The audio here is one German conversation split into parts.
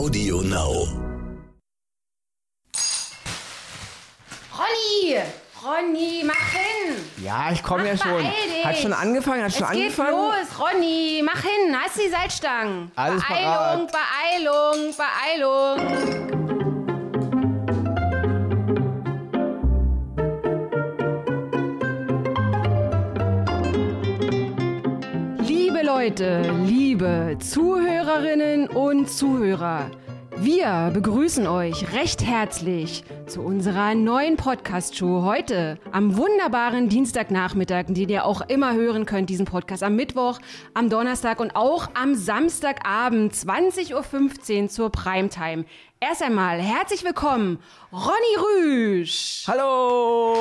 Audio Now. Ronny! Ronny, mach hin! Ja, ich komme ja schon. Hat schon angefangen? Hat schon es geht angefangen? los, Ronny, mach hin, hast die Salzstangen. Alles Beeilung, Beeilung, Beeilung. Leute, liebe Zuhörerinnen und Zuhörer, wir begrüßen euch recht herzlich zu unserer neuen Podcast-Show heute am wunderbaren Dienstagnachmittag, den ihr auch immer hören könnt, diesen Podcast am Mittwoch, am Donnerstag und auch am Samstagabend 20.15 Uhr zur Primetime. Erst einmal herzlich willkommen, Ronny Rüsch. Hallo!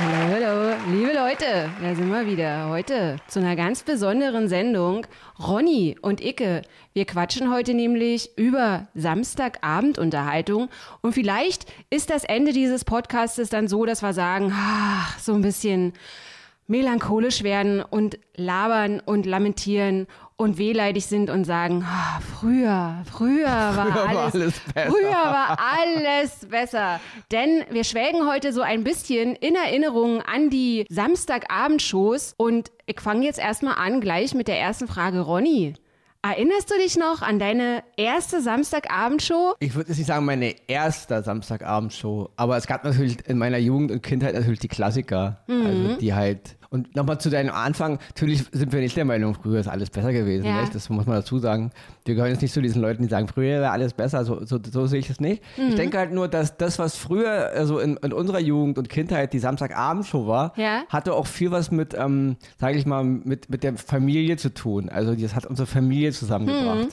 Hallo, hallo, liebe Leute, da sind wir wieder. Heute zu einer ganz besonderen Sendung. Ronny und Icke, wir quatschen heute nämlich über Samstagabendunterhaltung. Und vielleicht ist das Ende dieses Podcastes dann so, dass wir sagen, ah, so ein bisschen melancholisch werden und labern und lamentieren und wehleidig sind und sagen, ah, früher, früher war, Früher war alles, alles besser. früher war alles besser. Denn wir schwelgen heute so ein bisschen in Erinnerung an die Samstagabendshows und ich fange jetzt erstmal an gleich mit der ersten Frage, Ronny. Erinnerst du dich noch an deine erste Samstagabendshow? Ich würde jetzt nicht sagen, meine erste Samstagabendshow, aber es gab natürlich in meiner Jugend und Kindheit natürlich die Klassiker. Mhm. Also die halt. Und nochmal zu deinem Anfang, natürlich sind wir nicht der Meinung, früher ist alles besser gewesen. Ja. Das muss man dazu sagen. Wir gehören jetzt nicht zu diesen Leuten, die sagen, früher war alles besser. So, so, so sehe ich das nicht. Mhm. Ich denke halt nur, dass das, was früher also in, in unserer Jugend und Kindheit die Samstagabendshow war, Ja. hatte auch viel was mit, ähm, sage ich mal, mit, mit der Familie zu tun. Also das hat unsere Familie zusammengebracht. Mhm.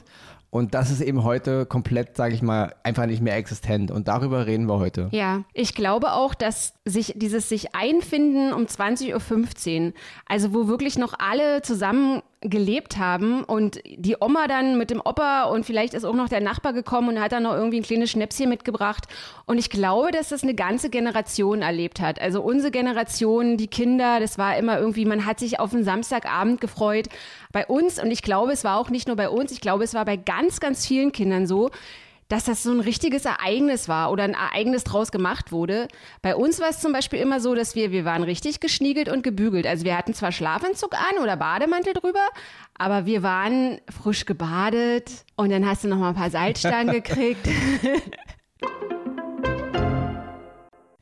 Und das ist eben heute komplett, sage ich mal, einfach nicht mehr existent. Und darüber reden wir heute. Ja, ich glaube auch, dass sich dieses sich einfinden um 20.15 Uhr, also wo wirklich noch alle zusammen gelebt haben und die Oma dann mit dem Opa und vielleicht ist auch noch der Nachbar gekommen und hat dann noch irgendwie ein kleines Schnäpschen mitgebracht. Und ich glaube, dass das eine ganze Generation erlebt hat. Also unsere Generation, die Kinder, das war immer irgendwie, man hat sich auf einen Samstagabend gefreut. Bei uns, und ich glaube, es war auch nicht nur bei uns, ich glaube, es war bei ganz, ganz vielen Kindern so, dass das so ein richtiges Ereignis war oder ein Ereignis draus gemacht wurde. Bei uns war es zum Beispiel immer so, dass wir, wir waren richtig geschniegelt und gebügelt. Also wir hatten zwar Schlafanzug an oder Bademantel drüber, aber wir waren frisch gebadet und dann hast du noch mal ein paar Salzstangen gekriegt.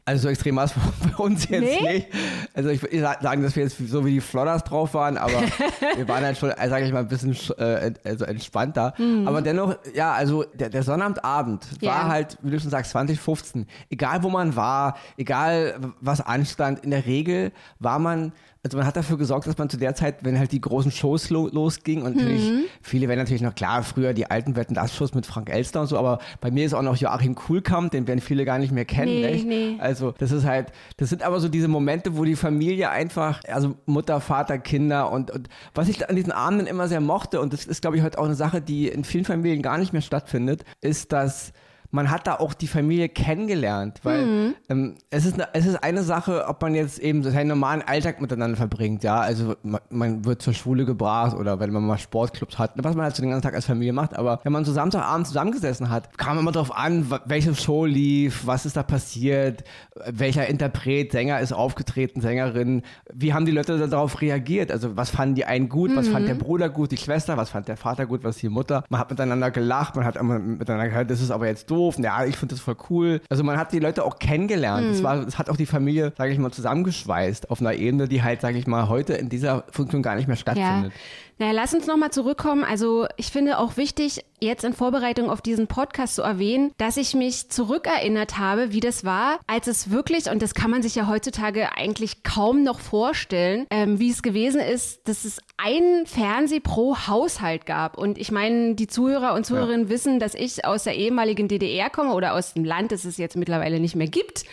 Also so extrem war es bei uns jetzt Nee? nicht. Also ich würde sagen, dass wir jetzt so wie die Flodders drauf waren, aber wir waren halt schon, sage ich mal, ein bisschen äh, also entspannter. Aber dennoch, ja, also der, der Sonnabendabend Ja. war halt, wie du schon sagst, 2015. Egal wo man war, egal was anstand, in der Regel war man also man hat dafür gesorgt, dass man zu der Zeit, wenn halt die großen Shows lo losgingen und natürlich, viele werden natürlich noch klar, früher die alten Wetten das Shows mit Frank Elster und so, aber bei mir ist auch noch Joachim Kuhlkamp, den werden viele gar nicht mehr kennen. Nee, nee. Also das ist halt, das sind aber so diese Momente, wo die Familie einfach, also Mutter, Vater, Kinder und, und was ich an diesen Abenden immer sehr mochte und das ist glaube ich heute auch eine Sache, die in vielen Familien gar nicht mehr stattfindet, ist, dass man hat da auch die Familie kennengelernt, weil Mhm. ähm, es, ist eine, es ist eine Sache, ob man jetzt eben seinen normalen Alltag miteinander verbringt, ja, also man, man wird zur Schule gebracht oder wenn man mal Sportclubs hat, was man halt so den ganzen Tag als Familie macht, aber wenn man so Samstagabend zusammengesessen hat, kam immer darauf an, welche Show lief, was ist da passiert, welcher Interpret, Sänger ist aufgetreten, Sängerin, wie haben die Leute darauf reagiert, also was fanden die einen gut, was fand der Bruder gut, die Schwester, was fand der Vater gut, was die Mutter, man hat miteinander gelacht, man hat immer miteinander gehört, das ist aber jetzt doof, ja, ich finde das voll cool. Also man hat die Leute auch kennengelernt. Es, war, es hat auch die Familie, sage ich mal, zusammengeschweißt auf einer Ebene, die halt, sage ich mal, heute in dieser Funktion gar nicht mehr Ja. stattfindet. Naja, lass uns nochmal zurückkommen. Also ich finde auch wichtig, jetzt in Vorbereitung auf diesen Podcast zu erwähnen, dass ich mich zurückerinnert habe, wie das war, als es wirklich, und das kann man sich ja heutzutage eigentlich kaum noch vorstellen, ähm, wie es gewesen ist, dass es einen Fernseh pro Haushalt gab. Und ich meine, die Zuhörer und Zuhörerinnen wissen, dass ich aus der ehemaligen DDR komme oder aus dem Land, das es jetzt mittlerweile nicht mehr gibt.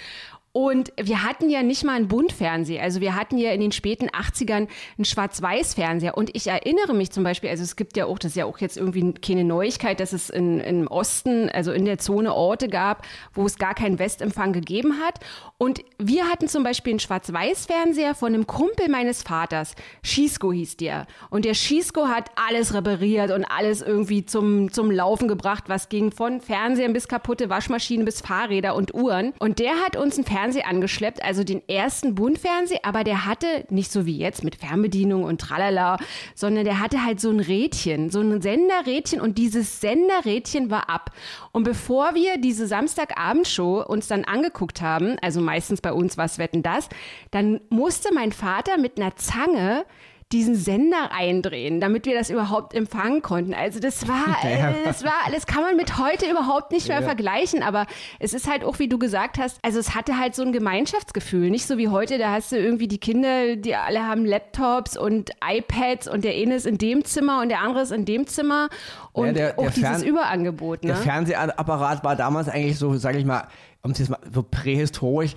Und wir hatten ja nicht mal einen Buntfernseher. Also wir hatten ja in den späten 80ern einen Schwarz-Weiß-Fernseher. Und ich erinnere mich zum Beispiel, also es gibt ja auch, das ist ja auch jetzt irgendwie keine Neuigkeit, dass es in, im Osten, also in der Zone Orte gab, wo es gar keinen Westempfang gegeben hat. Und wir hatten zum Beispiel einen Schwarz-Weiß-Fernseher von einem Kumpel meines Vaters. Schießko hieß der. Und der Schießko hat alles repariert und alles irgendwie zum, zum Laufen gebracht, was ging von Fernsehern bis kaputte Waschmaschinen bis Fahrräder und Uhren. Und der hat uns ein Fernseher Fernseher angeschleppt, also den ersten Buntfernseher, aber der hatte nicht so wie jetzt mit Fernbedienung und tralala, sondern der hatte halt so ein Rädchen, so ein Senderrädchen und dieses Senderrädchen war ab. Und bevor wir diese Samstagabendshow uns dann angeguckt haben, also meistens bei uns was wetten das, dann musste mein Vater mit einer Zange diesen Sender eindrehen, damit wir das überhaupt empfangen konnten. Also das war, äh, das war, das kann man mit heute überhaupt nicht mehr ja. vergleichen, aber es ist halt auch, wie du gesagt hast, also es hatte halt so ein Gemeinschaftsgefühl, nicht so wie heute, da hast du irgendwie die Kinder, die alle haben Laptops und iPads und der eine ist in dem Zimmer und der andere ist in dem Zimmer und ja, der, auch der dieses Fern Überangebot. Ne? Der Fernsehapparat war damals eigentlich so, sage ich mal, um es mal so prähistorisch,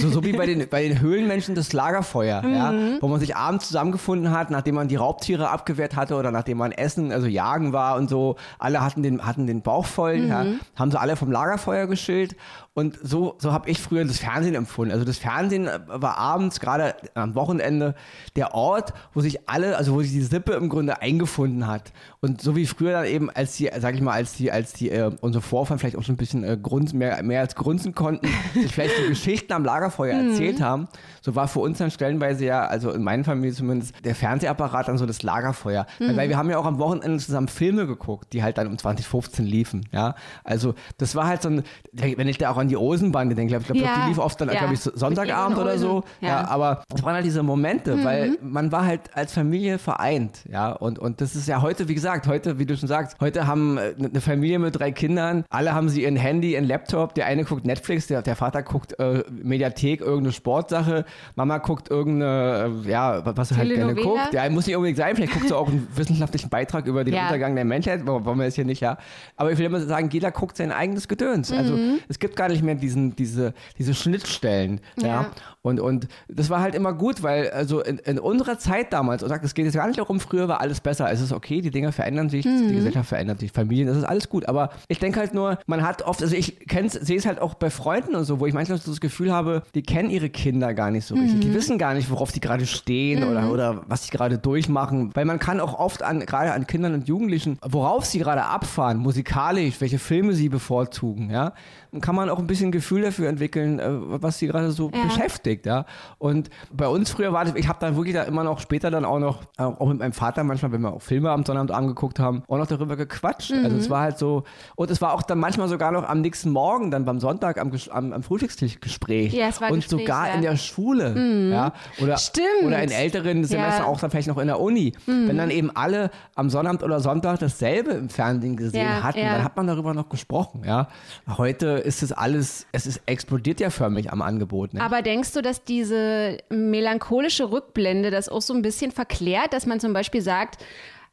so, so wie bei den, bei den Höhlenmenschen das Lagerfeuer, mhm. ja, wo man sich abends zusammengefunden hat, nachdem man die Raubtiere abgewehrt hatte oder nachdem man Essen, also Jagen war und so. Alle hatten den, hatten den Bauch voll, mhm. ja, haben sie alle vom Lagerfeuer geschillt und so, so habe ich früher das Fernsehen empfunden. Also das Fernsehen war abends, gerade am Wochenende, der Ort, wo sich alle, also wo sich die Sippe im Grunde eingefunden hat. Und so wie früher dann eben, als die, sag ich mal, als die, als die, äh, unsere Vorfahren vielleicht auch schon ein bisschen äh, grunz, mehr, mehr als grunzen konnten, sich vielleicht die Geschichten am Lagerfeuer mhm. erzählt haben, so war für uns dann stellenweise ja, also in meiner Familie zumindest, der Fernsehapparat dann so das Lagerfeuer. Mhm. Weil wir haben ja auch am Wochenende zusammen Filme geguckt, die halt dann um 2015 liefen, ja. Also das war halt so ein, wenn ich da auch an die Osenbande denke. Ich glaube, ja. die lief oft dann, ja. glaube ich, Sonntagabend oder so. Ja. ja. aber es waren halt diese Momente, mhm. weil man war halt als Familie vereint. Ja, und, und das ist ja heute, wie gesagt, heute, wie du schon sagst, heute haben äh, eine Familie mit drei Kindern, alle haben sie ihren Handy, ihren Laptop, der eine guckt Netflix, der, der Vater guckt äh, Mediathek, irgendeine Sportsache, Mama guckt irgendeine, äh, ja, was er halt gerne guckt. Ja, muss nicht unbedingt sein, vielleicht guckt sie auch einen wissenschaftlichen Beitrag über den Untergang der Menschheit, wollen wir jetzt hier nicht, ja. Aber ich will immer sagen, jeder guckt sein eigenes Gedöns. Also mhm. es gibt gar nicht mehr diesen, diese, diese Schnittstellen. Ja. ja. Und, und das war halt immer gut, weil also in, in unserer Zeit damals, und sagt, es geht jetzt gar nicht darum, früher war alles besser. Es ist okay, die Dinge verändern sich, mhm. die Gesellschaft verändert sich, Familien, das ist alles gut. Aber ich denke halt nur, man hat oft, also ich sehe es halt auch bei Freunden und so, wo ich manchmal so das Gefühl habe, die kennen ihre Kinder gar nicht so richtig. Mhm. Die wissen gar nicht, worauf die gerade stehen mhm. oder, oder was sie gerade durchmachen. Weil man kann auch oft an, gerade an Kindern und Jugendlichen, worauf sie gerade abfahren, musikalisch, welche Filme sie bevorzugen, ja, kann man auch ein bisschen Gefühl dafür entwickeln, äh, was sie gerade so ja. beschäftigt, ja. Und bei uns früher war das, ich habe dann wirklich da immer noch später dann auch noch, äh, auch mit meinem Vater manchmal, wenn wir auch Filme am Sonnabend angeguckt haben, auch noch darüber gequatscht. Mhm. Also es war halt so, und es war auch dann manchmal sogar noch am nächsten Morgen, dann beim Sonntag am, am, am Frühstückstisch Gespräch. Ja, es war und Gespräch, sogar ja. in der Schule, mhm. ja. Oder, Stimmt. oder in älteren Semestern ja. auch dann vielleicht noch in der Uni. Mhm. Wenn dann eben alle am Sonnabend oder Sonntag dasselbe im Fernsehen gesehen hatten, dann hat man darüber noch gesprochen, ja. Heute ist es alles es, ist, explodiert ja förmlich am Angebot. Ne? Aber denkst du, dass diese melancholische Rückblende das auch so ein bisschen verklärt, dass man zum Beispiel sagt,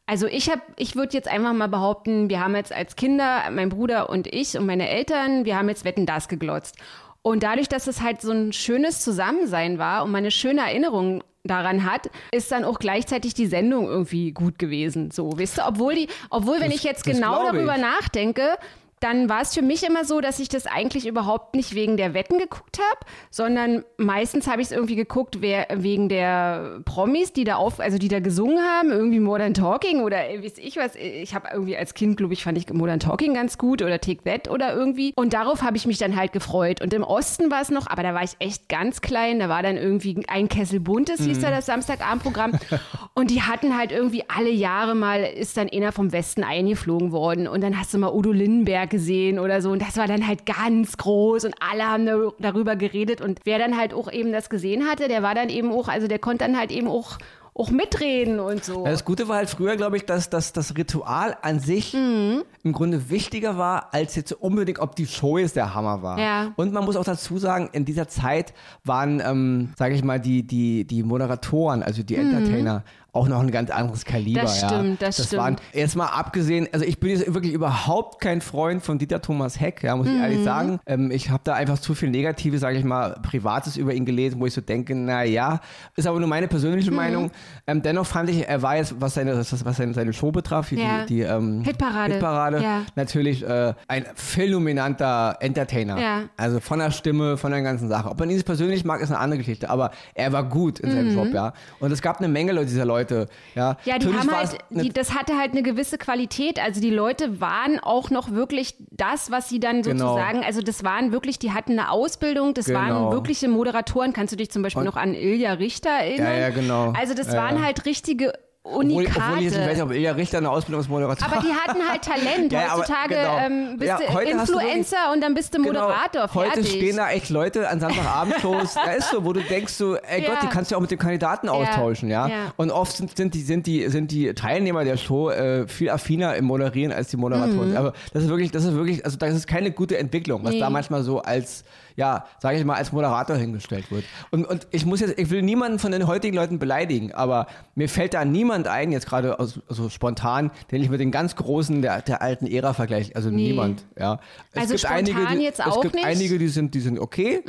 also ich habe, ich würde jetzt einfach mal behaupten, wir haben jetzt als Kinder, mein Bruder und ich und meine Eltern, wir haben jetzt Wetten das geglotzt. Und dadurch, dass es halt so ein schönes Zusammensein war und man eine schöne Erinnerung daran hat, ist dann auch gleichzeitig die Sendung irgendwie gut gewesen. So, weißt du, obwohl die, obwohl, das, wenn ich jetzt genau darüber ich. nachdenke, dann war es für mich immer so, dass ich das eigentlich überhaupt nicht wegen der Wetten geguckt habe, sondern meistens habe ich es irgendwie geguckt wer, wegen der Promis, die da auf, also die da gesungen haben, irgendwie Modern Talking oder weiß ich was. Ich habe irgendwie als Kind, glaube ich, fand ich Modern Talking ganz gut oder Take That oder irgendwie. Und darauf habe ich mich dann halt gefreut. Und im Osten war es noch, aber da war ich echt ganz klein. Da war dann irgendwie ein Kessel Buntes, hieß da das Samstagabendprogramm. Und die hatten halt irgendwie alle Jahre mal, ist dann einer vom Westen eingeflogen worden. Und dann hast du mal Udo Lindenberg gesehen oder so. Und das war dann halt ganz groß und alle haben darüber geredet. Und wer dann halt auch eben das gesehen hatte, der war dann eben auch, also der konnte dann halt eben auch auch mitreden und so. das Gute war halt früher, glaube ich, dass, dass das Ritual an sich mhm. im Grunde wichtiger war, als jetzt unbedingt, ob die Show jetzt der Hammer war. Ja. Und man muss auch dazu sagen, in dieser Zeit waren, ähm, sage ich mal, die, die, die Moderatoren, also die mhm. Auch noch ein ganz anderes Kaliber. Das stimmt, ja. das, das stimmt. Waren, jetzt mal abgesehen, also ich bin jetzt wirklich überhaupt kein Freund von Dieter Thomas Heck, ja, muss ich Mhm. ehrlich sagen. Ähm, ich habe da einfach zu viel Negatives, sage ich mal, Privates über ihn gelesen, wo ich so denke, na ja, ist aber nur meine Mhm. persönliche Meinung. Ähm, dennoch fand ich, er war jetzt, was seine, was, seine, seine Show betraf, die, Ja. die, die ähm, Hitparade. Hitparade Ja. natürlich äh, ein phänomenanter Entertainer. Ja. Also von der Stimme, von der ganzen Sache. Ob man ihn persönlich mag, ist eine andere Geschichte, aber er war gut in seinem Job, ja. Und es gab eine Menge Leute, dieser Leute, ja. Mhm. Ja, die Natürlich haben halt, die, das hatte halt eine gewisse Qualität. Also die Leute waren auch noch wirklich das, was sie dann Genau. sozusagen, also das waren wirklich, die hatten eine Ausbildung, das Genau. waren wirkliche Moderatoren. Kannst du dich zum Beispiel noch an Ilja Richter erinnern? Ja, ja, genau. Also das Ja, waren ja. halt richtige Unikate. obwohl ich jetzt nicht weiß, ob Ilja Richter eine Ausbildung als Moderator aber die hatten halt Talent. Ja, Heutzutage genau. ähm, bist Ja, du Influencer und dann bist du Moderator. Genau. Heute stehen da echt Leute an Samstagabendshows, da ist so, wo du denkst so, ey Ja. Gott, die kannst du auch mit dem Kandidaten austauschen, ja. Und oft sind, sind, die, sind, die, sind die Teilnehmer der Show äh, viel affiner im Moderieren als die Moderatoren. Aber das ist wirklich, das ist wirklich, also das ist keine gute Entwicklung, was Mhm. Nee. da manchmal so als, ja, sage ich mal, als Moderator hingestellt wird. Und, und ich muss jetzt, ich will niemanden von den heutigen Leuten beleidigen, aber mir fällt da niemand ein, jetzt gerade so spontan, den ich mit den ganz Großen der, der alten Ära vergleiche. Also Nee. niemand, ja. Es Also gibt einige, spontan die, jetzt es auch gibt nicht? einige, die sind, die sind okay,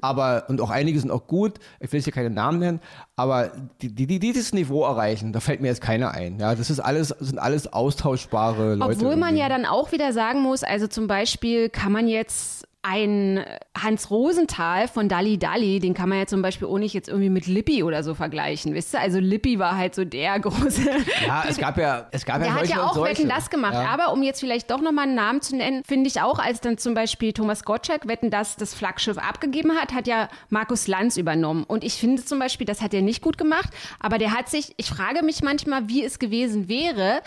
aber und auch einige sind auch gut. Ich will jetzt hier keine Namen nennen, aber die, die, die dieses Niveau erreichen, da fällt mir jetzt keiner ein. Ja, das ist alles, sind alles austauschbare Leute. Obwohl man irgendwie. ja dann auch wieder sagen muss, also zum Beispiel kann man jetzt ein Hans Rosenthal von Dalli Dalli, den kann man ja zum Beispiel auch nicht jetzt irgendwie mit Lippi oder so vergleichen, wisst ihr? Also Lippi war halt so der große. Ja, es gab ja, es gab ja Der hat ja auch. Wetten das gemacht. Ja. Aber um jetzt vielleicht doch nochmal einen Namen zu nennen, finde ich auch, als dann zum Beispiel Thomas Gottschalk Wetten das das Flaggschiff abgegeben hat, hat ja Markus Lanz übernommen. Und ich finde zum Beispiel, das hat er nicht gut gemacht. Aber der hat sich, ich frage mich manchmal, wie es gewesen wäre,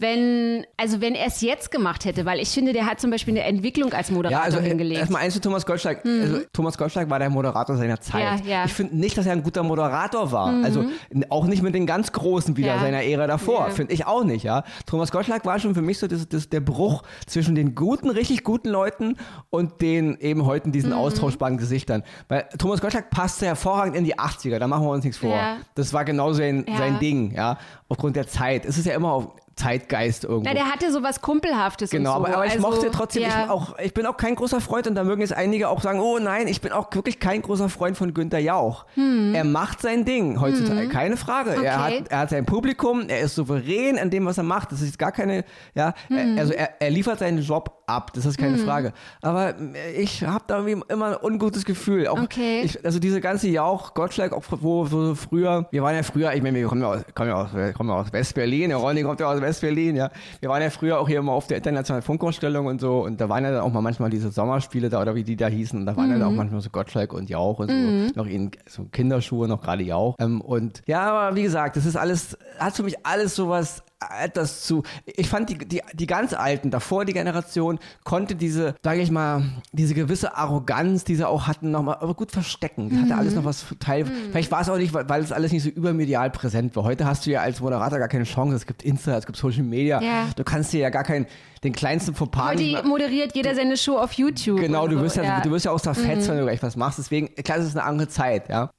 wenn, also wenn er es jetzt gemacht hätte, weil ich finde, der hat zum Beispiel eine Entwicklung als Moderator Ja, also äh, hingelegt. Mhm. erstmal eins zu Thomas Gottschalk. Also, Thomas Gottschalk war der Moderator seiner Zeit. Ja, ja. Ich finde nicht, dass er ein guter Moderator war. Also n- auch nicht mit den ganz Großen wieder Ja. seiner Ära davor. Ja. Finde ich auch nicht, ja. Thomas Gottschalk war schon für mich so das, das, der Bruch zwischen den guten, richtig guten Leuten und den eben heute Mhm. diesen austauschbaren Gesichtern. Weil Thomas Gottschalk passte hervorragend in die 80er, da machen wir uns nichts vor. Ja. Das war genau sein, sein Ding, ja. Aufgrund der Zeit. Es ist ja immer auf Zeitgeist irgendwo. Na, der hatte sowas Kumpelhaftes Genau, und so. aber, aber ich also, mochte trotzdem, ich, ja. bin auch, ich bin auch kein großer Freund und da mögen jetzt einige auch sagen, oh nein, ich bin auch wirklich kein großer Freund von Günther Jauch. Er macht sein Ding heutzutage, keine Frage. Er, Hm. Okay. hat, er hat sein Publikum, er ist souverän in dem, was er macht. Das ist gar keine, ja, Hm. er, also er, er liefert seinen Job ab, das ist keine Frage. Aber äh, ich habe da irgendwie immer ein ungutes Gefühl. Auch Okay. ich, also diese ganze Jauch, Gottschalk, auch wo so früher, wir waren ja früher, ich meine, wir kommen ja aus, kommen ja aus, kommen ja aus West-Berlin, der Ronny kommt ja aus West-Berlin, ja. Wir waren ja früher auch hier immer auf der internationalen Funkausstellung und so und da waren ja dann auch mal manchmal diese Sommerspiele da oder wie die da hießen und da waren ja dann auch manchmal so Gottschalk und Jauch und so, noch in so Kinderschuhe, noch gerade Jauch. Ähm, und ja, aber wie gesagt, das ist alles, hat für mich alles sowas etwas zu. Ich fand die, die, die ganz Alten, davor die Generation, konnte diese, sage ich mal, diese gewisse Arroganz, die sie auch hatten, nochmal aber gut verstecken. Die hatte alles noch was Teil. Vielleicht war es auch nicht, weil, weil es alles nicht so übermedial präsent war. Heute hast du ja als Moderator gar keine Chance. Es gibt Insta, es gibt Social Media. Ja. Du kannst dir ja gar keinen, den kleinsten Fauxpas Heute mehr- moderiert jeder seine Show auf YouTube. Genau, du so, wirst ja, du wirst ja aus der Mhm. Wenn du gleich was machst. Deswegen, klar, es ist eine andere Zeit, ja.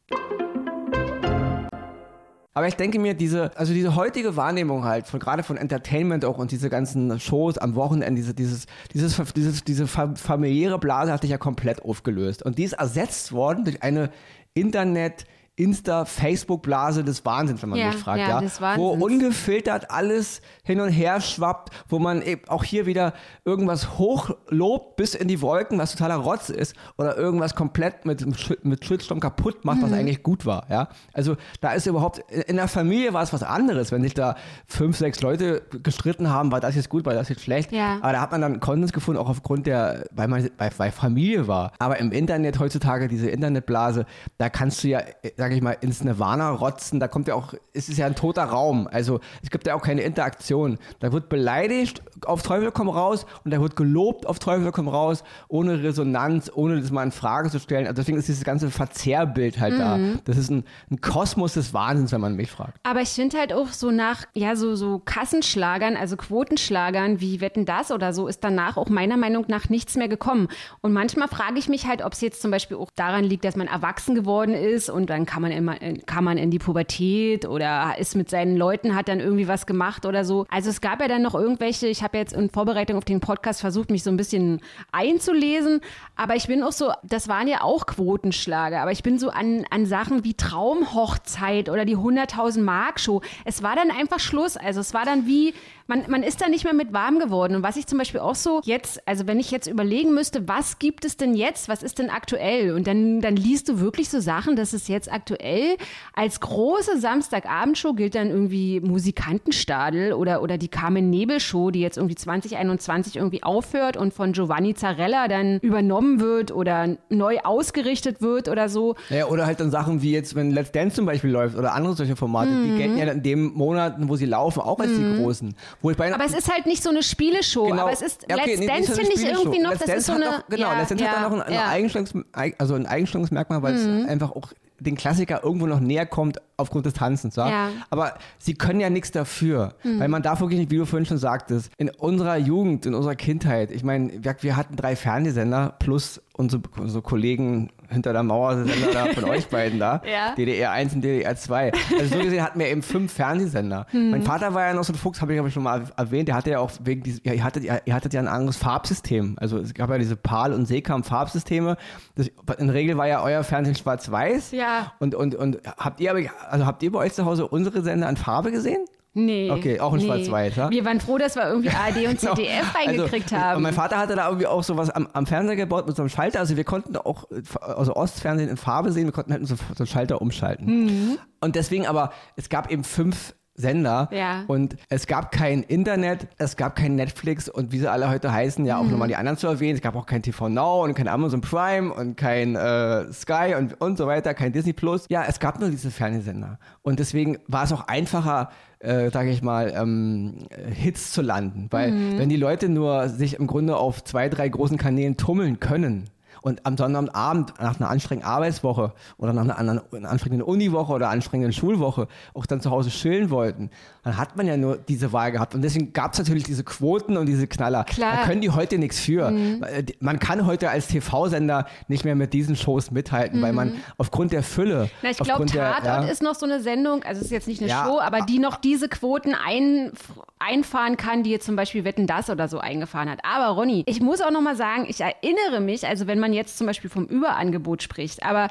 Aber ich denke mir, diese, also diese heutige Wahrnehmung halt, von, gerade von Entertainment auch und diese ganzen Shows am Wochenende, diese, dieses, dieses, dieses, diese fa- familiäre Blase hat sich ja komplett aufgelöst. Und die ist ersetzt worden durch eine Internet- Insta, Facebook-Blase des Wahnsinns, wenn man Ja, mich fragt, ja, ja. Wo ungefiltert alles hin und her schwappt, wo man eben auch hier wieder irgendwas hochlobt bis in die Wolken, was totaler Rotz ist, oder irgendwas komplett mit, mit Shitstorm kaputt macht, Mhm. was eigentlich gut war, ja. Also da ist überhaupt, in der Familie war es was anderes, wenn sich da fünf, sechs Leute gestritten haben, war das jetzt gut, war das jetzt schlecht. Ja. Aber da hat man dann Konsens gefunden, auch aufgrund der, weil man bei, bei Familie war. Aber im Internet heutzutage, diese Internetblase, da kannst du ja, äh, sag ich mal, ins Nirvana rotzen, da kommt ja auch, es ist ja ein toter Raum. Also es gibt ja auch keine Interaktion. Da wird beleidigt, auf Teufel komm raus und der wird gelobt auf Teufel komm raus, ohne Resonanz, ohne das mal in Frage zu stellen. Also deswegen ist dieses ganze Verzerrbild halt mhm. da. Das ist ein, ein, Kosmos des Wahnsinns, wenn man mich fragt. Aber ich finde halt auch so nach, ja, so, so Kassenschlagern, also Quotenschlagern wie Wetten das oder so, ist danach auch meiner Meinung nach nichts mehr gekommen. Und manchmal frage ich mich halt, ob es jetzt zum Beispiel auch daran liegt, dass man erwachsen geworden ist und dann kann man, immer, kann man in die Pubertät oder ist mit seinen Leuten, hat dann irgendwie was gemacht oder so. Also es gab ja dann noch irgendwelche, ich habe jetzt in Vorbereitung auf den Podcast versucht, mich so ein bisschen einzulesen, aber ich bin auch so, das waren ja auch Quotenschlager, aber ich bin so an, an Sachen wie Traumhochzeit oder die 100.000 Mark Show. Es war dann einfach Schluss. Also es war dann wie, man, man ist da nicht mehr mit warm geworden. Und was ich zum Beispiel auch so jetzt, also wenn ich jetzt überlegen müsste, was gibt es denn jetzt, was ist denn aktuell? Und dann, dann liest du wirklich so Sachen, dass es jetzt aktuell als große Samstagabendshow gilt dann irgendwie Musikantenstadel oder, oder die Carmen Nebel Show, die jetzt irgendwie 2021 irgendwie aufhört und von Giovanni Zarella dann übernommen wird oder neu ausgerichtet wird oder so. Ja, oder halt dann Sachen wie jetzt, wenn Let's Dance zum Beispiel läuft oder andere solche Formate, mhm. die gelten ja in den Monaten, wo sie laufen, auch als mhm. die großen. Aber es ist halt nicht so eine Spieleshow. Genau. Aber es ist ja, okay, Let's nee, Dance finde ich irgendwie noch, Let's das ist so eine. Noch, genau, ja, Let's Dance ja, hat da noch ein, ja. Also ein Eigenstellungsmerkmal, weil mhm. es einfach auch den Klassiker irgendwo noch näher kommt aufgrund des Tanzens. Ja? ja. Aber sie können ja nichts dafür. Mhm. Weil man darf wirklich nicht, wie du vorhin schon sagtest, in unserer Jugend, in unserer Kindheit, ich meine, wir, wir hatten drei Fernsehsender plus unsere, unsere Kollegen hinter der Mauer Sender da von euch beiden da. Ja. DDR 1 und DDR 2. Also so gesehen hatten wir eben fünf Fernsehsender. Hm. Mein Vater war ja noch so ein Fuchs, habe ich aber schon mal erwähnt, der hatte ja auch wegen dieses, ja, ihr hattet, ihr hattet ja ein anderes Farbsystem. Also es gab ja diese PAL und Seekam Farbsysteme. Das, in der Regel war ja euer Fernsehen schwarz-weiß. Ja. Und, und, und habt ihr aber, also habt ihr bei euch zu Hause unsere Sender in Farbe gesehen? Nee. Okay, auch in nee. Schwarz-Weiß, ja? Wir waren froh, dass wir irgendwie ARD und ZDF genau. reingekriegt also, haben. Und mein Vater hatte da irgendwie auch sowas am, am Fernseher gebaut mit so einem Schalter. Also wir konnten auch also Ostfernsehen in Farbe sehen, wir konnten halt so, so einen Schalter umschalten. Mhm. Und deswegen aber, es gab eben fünf Sender. Ja. Und es gab kein Internet, es gab kein Netflix und wie sie alle heute heißen, ja auch mhm. nochmal die anderen zu erwähnen. Es gab auch kein TV Now und kein Amazon Prime und kein äh, Sky und, und so weiter, kein Disney Plus. Ja, es gab nur diese Fernsehsender. Und deswegen war es auch einfacher, äh, sage ich mal, ähm, Hits zu landen. Weil mhm. wenn die Leute nur sich im Grunde auf zwei, drei großen Kanälen tummeln können, und am Sonnabend nach einer anstrengenden Arbeitswoche oder nach einer, einer anstrengenden Uniwoche oder anstrengenden Schulwoche auch dann zu Hause chillen wollten, dann hat man ja nur diese Wahl gehabt. Und deswegen gab es natürlich diese Quoten und diese Knaller. Klar. Da können die heute nichts für. Mhm. Äh, man kann heute als TV-Sender nicht mehr mit diesen Shows mithalten, mhm. weil man mhm. aufgrund der Fülle. Na, ich glaube, Tatort ja, ist noch so eine Sendung, also es ist jetzt nicht eine ja, Show, aber die noch diese Quoten ein, einfahren kann, die jetzt zum Beispiel Wetten das oder so eingefahren hat. Aber Ronny, ich muss auch noch mal sagen, ich erinnere mich, also wenn man jetzt zum Beispiel vom Überangebot spricht, aber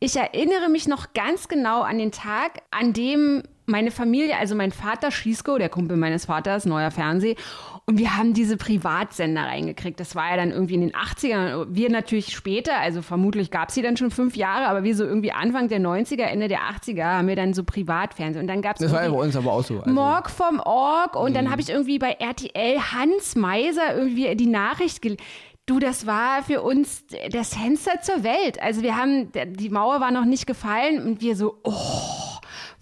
ich erinnere mich noch ganz genau an den Tag, an dem meine Familie, also mein Vater Schiesko, der Kumpel meines Vaters, neuer Fernseh, und wir haben diese Privatsender reingekriegt. Das war ja dann irgendwie in den 80ern. Wir natürlich später, also vermutlich gab es sie dann schon fünf Jahre, aber wir so irgendwie Anfang der 90er, Ende der 80er haben wir dann so Privatfernsehen. Und dann gab es. Das war ja bei uns aber auch so. Also. Morg vom Org und mhm. dann habe ich irgendwie bei RTL Hans Meiser irgendwie die Nachricht gelesen. Du, das war für uns das Fenster zur Welt. Also wir haben, die Mauer war noch nicht gefallen und wir so, oh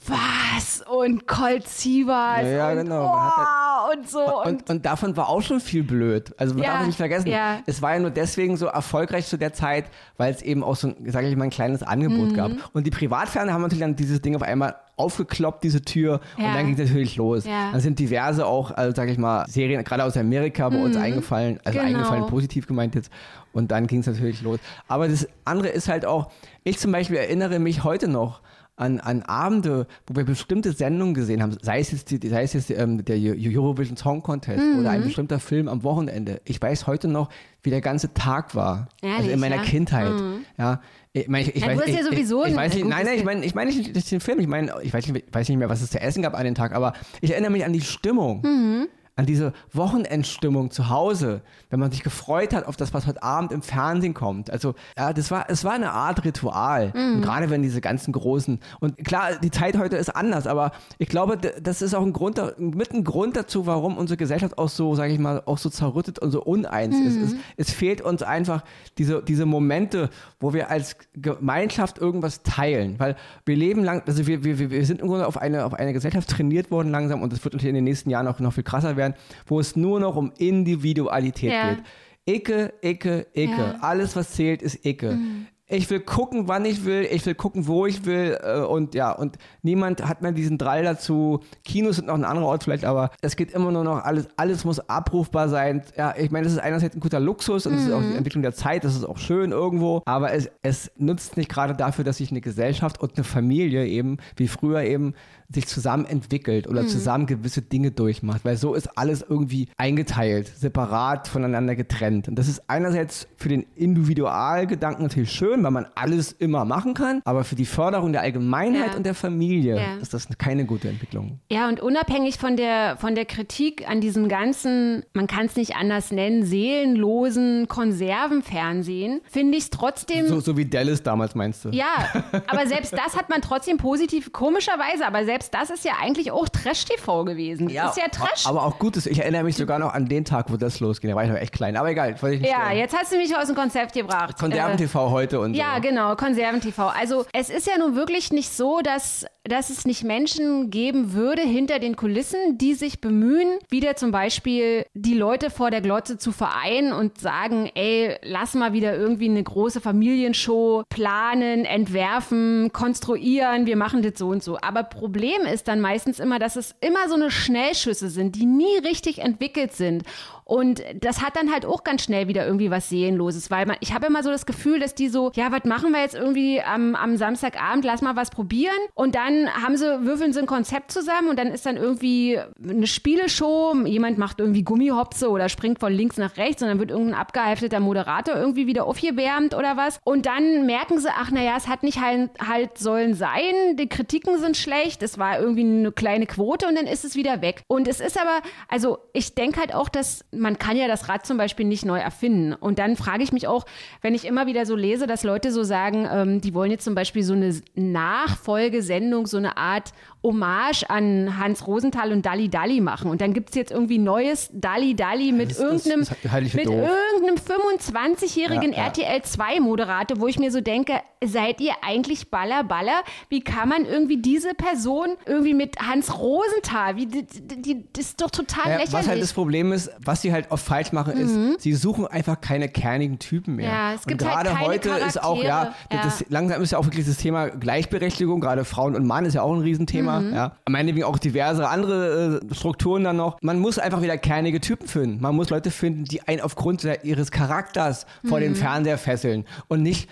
was und Colt Sievers ja, ja, und, genau. oh, und so. Und, und, und, davon war auch schon viel blöd. Also man ja, darf nicht vergessen, ja. es war ja nur deswegen so erfolgreich zu der Zeit, weil es eben auch so, sage ich mal, ein kleines Angebot mhm. gab. Und die Privatfernsehen haben natürlich dann dieses Ding auf einmal aufgekloppt, diese Tür, ja. und dann ging es natürlich los. Ja. Dann sind diverse auch, also sage ich mal, Serien, gerade aus Amerika bei mhm. uns eingefallen, also genau. eingefallen, positiv gemeint jetzt. Und dann ging es natürlich los. Aber das andere ist halt auch, ich zum Beispiel erinnere mich heute noch an, an Abende, wo wir bestimmte Sendungen gesehen haben, sei es jetzt, die, sei es jetzt ähm, der Eurovision Song Contest mhm. oder ein bestimmter Film am Wochenende. Ich weiß heute noch, wie der ganze Tag war. Ehrlich, also in meiner ja? Kindheit. Mhm. Ja. Ich, mein, ich, ich ja, weiß, ich, ja sowieso ich, ich weiß nicht, Nein, nein, ich meine ich mein nicht den Film. Ich meine, ich weiß nicht, weiß nicht mehr, was es zu essen gab an dem Tag, aber ich erinnere mich an die Stimmung. Mhm an diese Wochenendstimmung zu Hause, wenn man sich gefreut hat auf das, was heute Abend im Fernsehen kommt. Also, ja, das war, es war eine Art Ritual. Mhm. gerade wenn diese ganzen großen, und klar, die Zeit heute ist anders, aber ich glaube, das ist auch ein Grund, mit ein Grund dazu, warum unsere Gesellschaft auch so, sage ich mal, auch so zerrüttet und so uneins mhm. ist. Es, es fehlt uns einfach diese, diese Momente, wo wir als Gemeinschaft irgendwas teilen, weil wir leben lang, also wir, wir, wir sind im Grunde auf eine, auf eine Gesellschaft trainiert worden langsam und das wird in den nächsten Jahren auch noch viel krasser werden werden, wo es nur noch um Individualität Ja. geht. Icke, Icke, Icke. Ja. Alles, was zählt, ist Icke. Ich will gucken, wann ich will, ich will gucken, wo ich will äh, und ja, und niemand hat mehr diesen Drall dazu. Kinos sind noch ein anderer Ort vielleicht, aber es geht immer nur noch, alles, alles muss abrufbar sein. Ja, ich meine, das ist einerseits ein guter Luxus und es ist auch die Entwicklung der Zeit, das ist auch schön irgendwo, aber es, es nutzt nicht gerade dafür, dass sich eine Gesellschaft und eine Familie eben, wie früher eben, sich zusammen entwickelt oder zusammen gewisse Dinge durchmacht, weil so ist alles irgendwie eingeteilt, separat voneinander getrennt. Und das ist einerseits für den Individualgedanken natürlich schön, weil man alles immer machen kann, aber für die Förderung der Allgemeinheit Ja. und der Familie Ja. ist das keine gute Entwicklung. Ja, und unabhängig von der, von der Kritik an diesem ganzen, man kann es nicht anders nennen, seelenlosen Konservenfernsehen, finde ich es trotzdem. So, so wie Dallas damals meinst du? Ja, aber selbst das hat man trotzdem positiv, komischerweise, aber selbst das ist ja eigentlich auch Trash-TV gewesen. ist ja Trash. Aber auch gut ist, ich erinnere mich sogar noch an den Tag, wo das losging. Da war ich noch echt klein. Aber egal, wollte ich nicht ja, stören. jetzt hast du mich aus dem Konzept gebracht. Äh, Konserven-TV heute und Ja, so. genau, Konserven-TV. Also es ist ja nun wirklich nicht so, dass, dass es nicht Menschen geben würde hinter den Kulissen, die sich bemühen, wieder zum Beispiel die Leute vor der Glotze zu vereinen und sagen, ey, lass mal wieder irgendwie eine große Familienshow planen, entwerfen, konstruieren, wir machen das so und so. Aber Problem ist dann meistens immer, dass es immer so eine Schnellschüsse sind, die nie richtig entwickelt sind. Und das hat dann halt auch ganz schnell wieder irgendwie was Seelenloses, weil man, ich habe immer so das Gefühl, dass die so, ja, was machen wir jetzt irgendwie am, am Samstagabend, lass mal was probieren. Und dann haben sie, würfeln sie ein Konzept zusammen und dann ist dann irgendwie eine Spieleshow, jemand macht irgendwie Gummihopse oder springt von links nach rechts und dann wird irgendein abgehalfteter Moderator irgendwie wieder aufgewärmt oder was. Und dann merken sie, ach naja, es hat nicht halt, halt sollen sein, die Kritiken sind schlecht, es war irgendwie eine kleine Quote und dann ist es wieder weg. Und es ist aber, also ich denke halt auch, dass man kann ja das Rad zum Beispiel nicht neu erfinden. Und dann frage ich mich auch, wenn ich immer wieder so lese, dass Leute so sagen, ähm, die wollen jetzt zum Beispiel so eine Nachfolgesendung, so eine Art Hommage an Hans Rosenthal und Dalli Dalli machen. Und dann gibt es jetzt irgendwie neues Dalli Dalli mit Das ist- das irgendeinem, halt mit doof. irgendeinem 25-jährigen Ja, ja. RTL 2 Moderator, wo ich mir so denke, seid ihr eigentlich Baller Baller? Wie kann man irgendwie diese Person irgendwie mit Hans Rosenthal, wie, die, die, das ist doch total Ja, lächerlich. was halt das Problem ist, was sie halt oft falsch machen, ist, sie suchen einfach keine kernigen Typen mehr. Mhm. Ja, es gibt und halt gerade keine heute ist auch, ja, Charaktere. Das, langsam ist ja auch wirklich das Thema Gleichberechtigung, gerade Frauen und Mann ist ja auch ein Riesenthema. Mhm. Ja. Meinetwegen auch diverse andere äh, Strukturen dann noch. Man muss einfach wieder kernige Typen finden. Man muss Leute finden, die einen aufgrund der, ihres Charakters vor Mhm. den Fernseher fesseln und nicht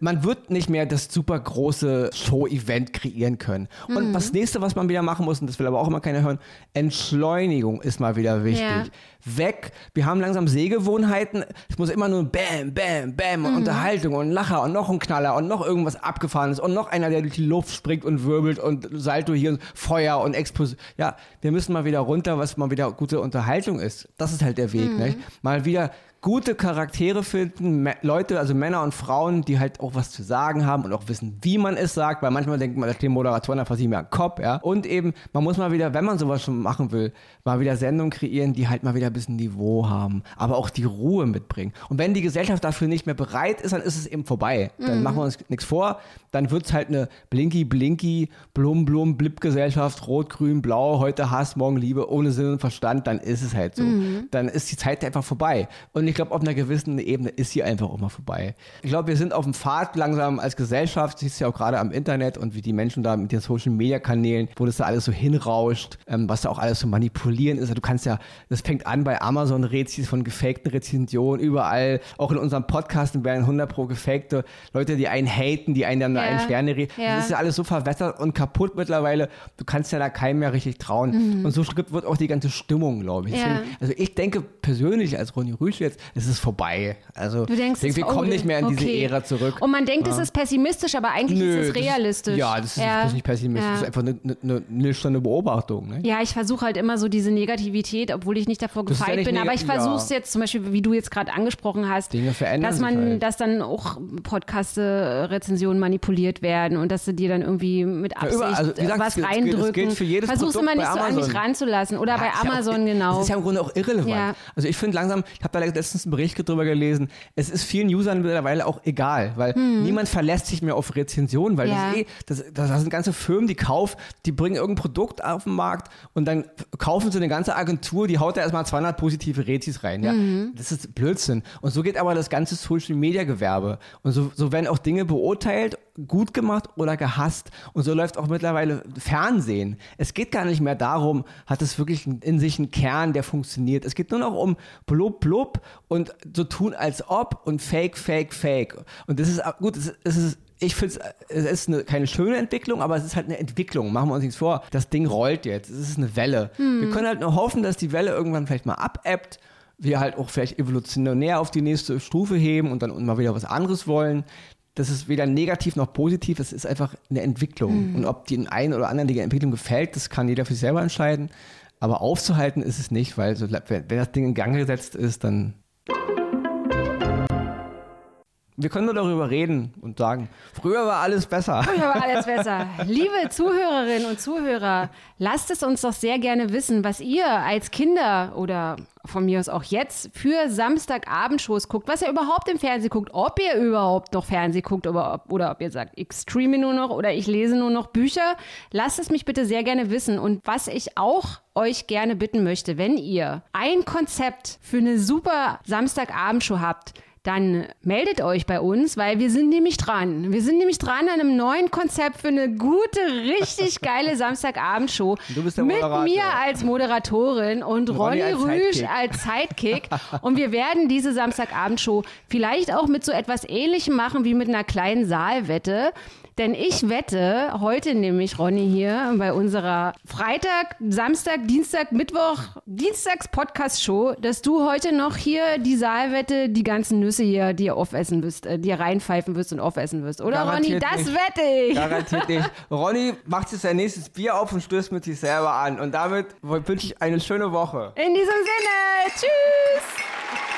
man wird nicht mehr das super große Show-Event kreieren können. Und Mhm. das nächste, was man wieder machen muss, und das will aber auch immer keiner hören, Entschleunigung ist mal wieder wichtig. Ja. Weg. Wir haben langsam Sehgewohnheiten. Es muss immer nur Bam, Bam, Bam Mhm. und Unterhaltung und Lacher und noch ein Knaller und noch irgendwas Abgefahrenes und noch einer, der durch die Luft springt und wirbelt und Salto hier und Feuer und Explosion. Ja, wir müssen mal wieder runter, was mal wieder gute Unterhaltung ist. Das ist halt der Weg, Mhm. Mal wieder gute Charaktere finden, Leute, also Männer und Frauen, die halt auch was zu sagen haben und auch wissen, wie man es sagt, weil manchmal denkt man, da stehen Moderatoren einfach sich mehr am Kopf, ja. Und eben, man muss mal wieder, wenn man sowas schon machen will, mal wieder Sendungen kreieren, die halt mal wieder ein bisschen Niveau haben, aber auch die Ruhe mitbringen. Und wenn die Gesellschaft dafür nicht mehr bereit ist, dann ist es eben vorbei. Dann machen wir uns nichts vor, dann wird es halt eine Blinky, Blinky, Blum, Blum, Blip Gesellschaft, Rot, Grün, Blau, heute Hass, morgen Liebe, ohne Sinn und Verstand, dann ist es halt so. Dann ist die Zeit einfach vorbei. Und ich glaube, auf einer gewissen Ebene ist sie einfach auch mal vorbei. Ich glaube, wir sind auf dem Pfad langsam als Gesellschaft, siehst du ja auch gerade am Internet und wie die Menschen da mit den Social Media Kanälen, wo das da alles so hinrauscht, ähm, was da auch alles so manipulieren ist. Also Du kannst ja, das fängt an bei Amazon Rezis von gefakten Rezensionen, überall, auch in unserem Podcast werden 100 pro gefakte Leute, die einen haten, die einen dann Ja. einen Sterne reden. Ja. Das ist ja alles so verwettert und kaputt mittlerweile. Du kannst ja da keinem mehr richtig trauen. Und so wird auch die ganze Stimmung, glaube ich. Mhm. Ja. Also ich denke persönlich als Ronny Rüsch jetzt, es ist vorbei. Also Du denkst, ich denke, wir kommen nicht mehr in diese okay. Ära zurück. Und man denkt, es ist pessimistisch, aber eigentlich ist es das realistisch. ja, das ist, das ist nicht pessimistisch, das ist einfach eine, eine, nüchterne Beobachtung. Ne? Ja, ich versuche halt immer so diese Negativität, obwohl ich nicht davor Das ist ja gefeit bin, aber ich versuche es ja. jetzt zum Beispiel, wie du jetzt gerade angesprochen hast, Dinge verändern dass man, halt. dass dann auch Podcast-Rezensionen manipuliert werden und dass sie dir dann irgendwie mit Absicht überall. Also, gesagt, was gilt- gilt- reindrücken. gilt für jedes Versuch's immer nicht so an mich Amazon. ranzulassen oder Ja, bei ist ja auch- Amazon genau. Das ist ja im Grunde auch irrelevant. Ja. Also ich finde langsam, ich habe da letztens letztens einen Bericht darüber gelesen. Es ist vielen Usern mittlerweile auch egal, weil niemand verlässt sich mehr auf Rezensionen, weil Ja. das, ist eh, das, das sind ganze Firmen, die kaufen, die bringen irgendein Produkt auf den Markt und dann kaufen sie eine ganze Agentur, die haut da erstmal 200 positive Rezis rein. Ja? Das ist Blödsinn. Und so geht aber das ganze Social Media Gewerbe. Und so, so werden auch Dinge beurteilt, gut gemacht oder gehasst. Und so läuft auch mittlerweile Fernsehen. Es geht gar nicht mehr darum, hat es wirklich in sich einen Kern, der funktioniert. Es geht nur noch um blub blub und so tun als ob und fake, fake, fake. Und das ist gut, es ist, ich finde es ist eine, keine schöne Entwicklung, aber es ist halt eine Entwicklung. Machen wir uns nichts vor. Das Ding rollt jetzt. Es ist eine Welle. Wir können halt nur hoffen, dass die Welle irgendwann vielleicht mal abebbt. Wir halt auch vielleicht evolutionär auf die nächste Stufe heben und dann mal wieder was anderes wollen. Das ist weder negativ noch positiv. Es ist einfach eine Entwicklung. Und ob die einen oder anderen die Entwicklung gefällt, das kann jeder für sich selber entscheiden. Aber aufzuhalten ist es nicht, weil so, wenn wenn das Ding in Gang gesetzt ist, dann wir können nur darüber reden und sagen, früher war alles besser. Früher war alles besser. Liebe Zuhörerinnen und Zuhörer, lasst es uns doch sehr gerne wissen, was ihr als Kinder oder von mir aus auch jetzt für Samstagabendshows guckt, was ihr überhaupt im Fernsehen guckt, ob ihr überhaupt noch Fernsehen guckt oder ob, oder ob ihr sagt, ich streame nur noch oder ich lese nur noch Bücher. Lasst es mich bitte sehr gerne wissen. Und was ich auch euch gerne bitten möchte, wenn ihr ein Konzept für eine super Samstagabendshow habt, dann meldet euch bei uns, weil wir sind nämlich dran. Wir sind nämlich dran an einem neuen Konzept für eine gute, richtig geile Samstagabendshow. Du bist der Mit Moderator. mir als Moderatorin und Ronny, Ronny als Rüsch als Sidekick. und wir werden diese Samstagabendshow vielleicht auch mit so etwas Ähnlichem machen wie mit einer kleinen Saalwette. Denn ich wette, heute nämlich Ronny hier bei unserer Freitag, Samstag, Dienstag, Mittwoch, Dienstags-Podcast-Show, dass du heute noch hier die Saalwette, die ganzen Nüsse hier dir aufessen wirst, äh, dir reinpfeifen wirst und aufessen wirst. Oder Ronny, Garantiert das nicht. wette ich. Garantiert nicht. Ronny macht jetzt sein nächstes Bier auf und stößt mit sich selber an. Und damit wünsche ich eine schöne Woche. In diesem Sinne, tschüss.